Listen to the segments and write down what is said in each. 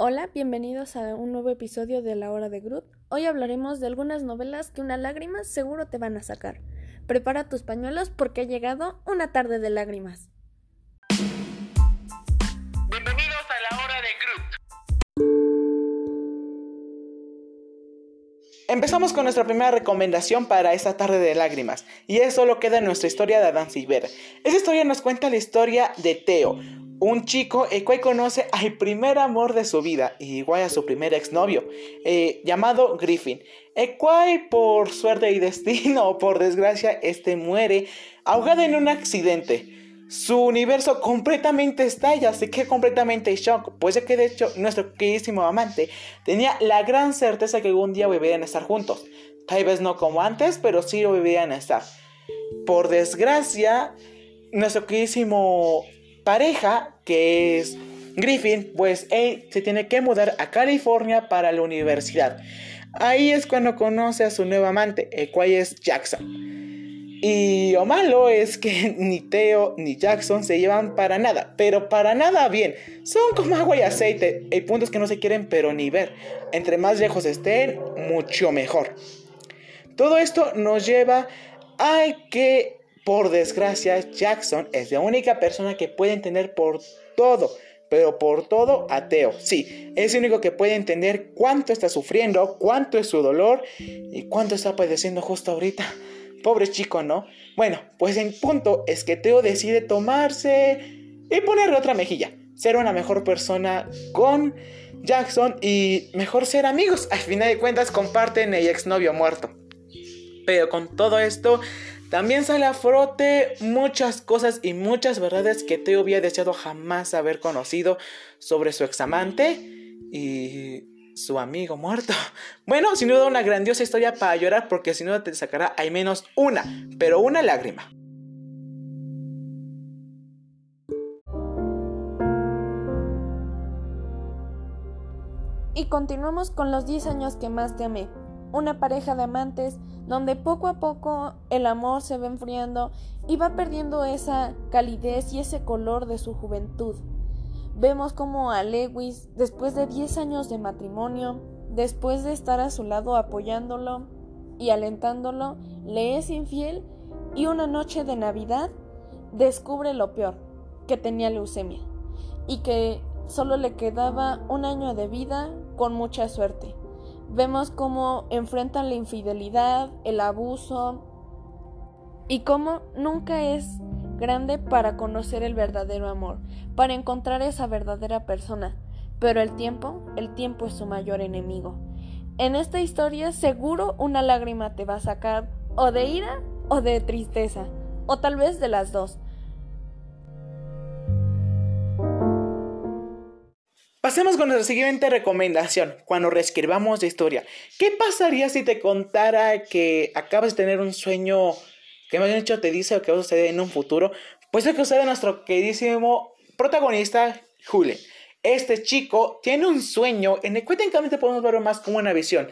Hola, bienvenidos a un nuevo episodio de La Hora de Groot. Hoy hablaremos de algunas novelas que una lágrima seguro te van a sacar. Prepara tus pañuelos porque ha llegado una tarde de lágrimas. Bienvenidos a La Hora de Groot. Empezamos con nuestra primera recomendación para esta tarde de lágrimas, y eso lo queda en nuestra historia de Adán Silver. Esta historia nos cuenta la historia de Teo, un chico el cual conoce al primer amor de su vida, igual a su primer exnovio, eh, llamado Griffin, el cual por suerte y destino o por desgracia este muere ahogado en un accidente. Su universo completamente estalla, se queda completamente en shock, pues es que de hecho nuestro queridísimo amante tenía la gran certeza que algún día volverían a estar juntos. Tal vez no como antes, pero sí volverían a estar. Por desgracia, nuestro queridísimo pareja, que es Griffin, pues él se tiene que mudar a California para la universidad. Ahí es cuando conoce a su nuevo amante, el cual es Jackson. Y lo malo es que ni Theo ni Jackson se llevan para nada, pero para nada bien. Son como agua y aceite. Hay puntos que no se quieren pero ni ver. Entre más lejos estén, mucho mejor. Todo esto nos lleva a que por desgracia, Jackson es la única persona que puede entender por todo, pero por todo ateo. Sí, es el único que puede entender cuánto está sufriendo, cuánto es su dolor y cuánto está padeciendo justo ahorita. Pobre chico, ¿no? Bueno, pues el punto es que Teo decide tomarse y ponerle otra mejilla. Ser una mejor persona con Jackson y mejor ser amigos. Al final de cuentas comparten el exnovio muerto. Pero con todo esto, también sale a frote muchas cosas y muchas verdades que Teo había deseado jamás haber conocido sobre su examante y su amigo muerto. Bueno, sin duda una grandiosa historia para llorar porque sin duda te sacará al menos una, pero una lágrima. Y continuamos con los 10 años que más te amé una pareja de amantes donde poco a poco el amor se va enfriando y va perdiendo esa calidez y ese color de su juventud. Vemos como a Lewis, después de 10 años de matrimonio, después de estar a su lado apoyándolo y alentándolo, le es infiel y una noche de Navidad descubre lo peor, que tenía leucemia y que solo le quedaba un año de vida con mucha suerte. Vemos cómo enfrentan la infidelidad, el abuso y cómo nunca es grande para conocer el verdadero amor, para encontrar esa verdadera persona. Pero el tiempo, el tiempo es su mayor enemigo. En esta historia seguro una lágrima te va a sacar o de ira o de tristeza, o tal vez de las dos. Pasemos con nuestra siguiente recomendación, cuando reescribamos la historia. ¿Qué pasaría si te contara que acabas de tener un sueño que más bien hecho te dice que va a suceder en un futuro? Pues es que sucede nuestro queridísimo protagonista, Julian. Este chico tiene un sueño en el cual técnicamente podemos verlo más como una visión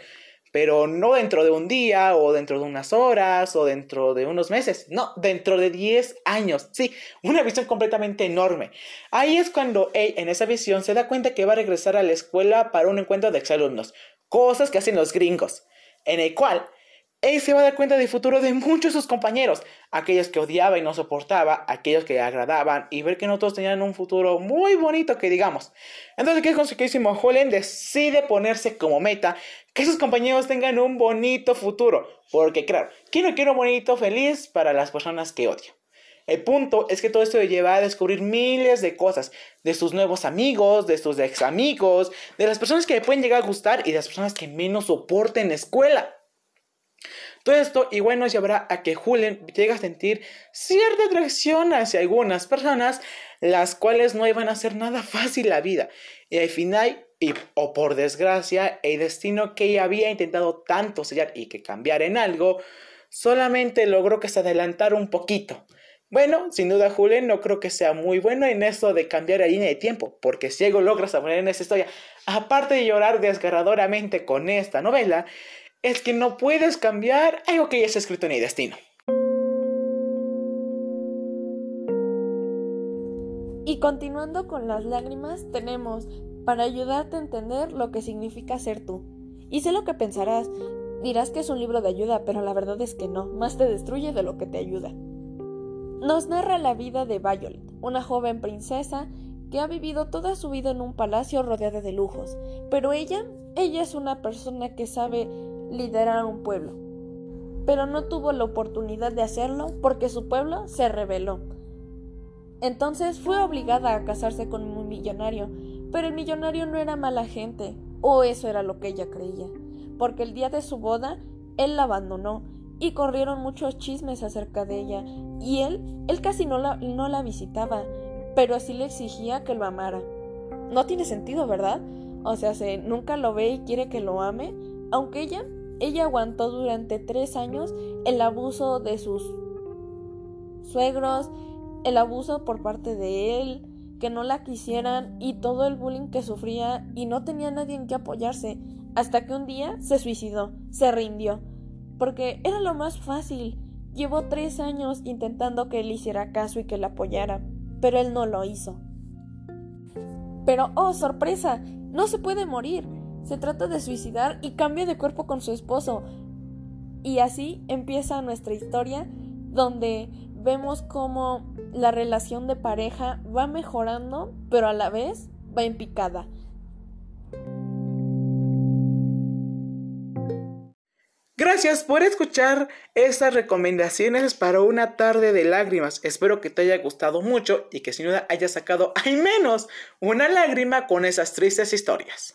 pero no dentro de un día o dentro de unas horas o dentro de unos meses, no, dentro de 10 años, sí, una visión completamente enorme. Ahí es cuando él en esa visión se da cuenta que va a regresar a la escuela para un encuentro de exalumnos, cosas que hacen los gringos, en el cual él se va a dar cuenta del futuro de muchos de sus compañeros, aquellos que odiaba y no soportaba, aquellos que le agradaban, y ver que no todos tenían un futuro muy bonito que digamos. Entonces, ¿qué es queridísimo Julian decide ponerse como meta que sus compañeros tengan un bonito futuro, porque claro, ¿quién no quiere un bonito feliz para las personas que odia? El punto es que todo esto le lleva a descubrir miles de cosas, de sus nuevos amigos, de sus ex amigos, de las personas que le pueden llegar a gustar y de las personas que menos soporten en escuela. Todo esto igual nos llevará a que Julian llegue a sentir cierta atracción hacia algunas personas, las cuales no iban a hacer nada fácil la vida. Y al final, y, o por desgracia, el destino que ella había intentado tanto sellar y que cambiar en algo, solamente logró que se adelantara un poquito. Bueno, sin duda Julian no creo que sea muy bueno en esto de cambiar la línea de tiempo, porque si algo logras poner en esta historia, aparte de llorar desgarradoramente con esta novela, es que no puedes cambiar algo que ya está escrito en el destino. Y continuando con las lágrimas, tenemos para ayudarte a entender lo que significa ser tú. Y sé lo que pensarás, dirás que es un libro de ayuda, pero la verdad es que no, más te destruye de lo que te ayuda. Nos narra la vida de Violet, una joven princesa que ha vivido toda su vida en un palacio rodeada de lujos, pero ella, ella es una persona que sabe liderar un pueblo, pero no tuvo la oportunidad de hacerlo porque su pueblo se rebeló. Entonces fue obligada a casarse con un millonario, pero el millonario no era mala gente, o eso era lo que ella creía, porque el día de su boda él la abandonó y corrieron muchos chismes acerca de ella, y él, él casi no la, no la visitaba, pero así le exigía que lo amara. No tiene sentido, ¿verdad? O sea, se nunca lo ve y quiere que lo ame, aunque ella, ella aguantó durante tres años el abuso de sus suegros, el abuso por parte de él, que no la quisieran y todo el bullying que sufría y no tenía nadie en que apoyarse, hasta que un día se suicidó, se rindió, porque era lo más fácil. Llevó tres años intentando que él hiciera caso y que la apoyara pero él no lo hizo. Pero, oh, sorpresa, no se puede morir. Se trata de suicidar y cambia de cuerpo con su esposo. Y así empieza nuestra historia donde vemos cómo la relación de pareja va mejorando, pero a la vez va en picada. Gracias por escuchar estas recomendaciones para una tarde de lágrimas. Espero que te haya gustado mucho y que sin duda hayas sacado al menos una lágrima con esas tristes historias.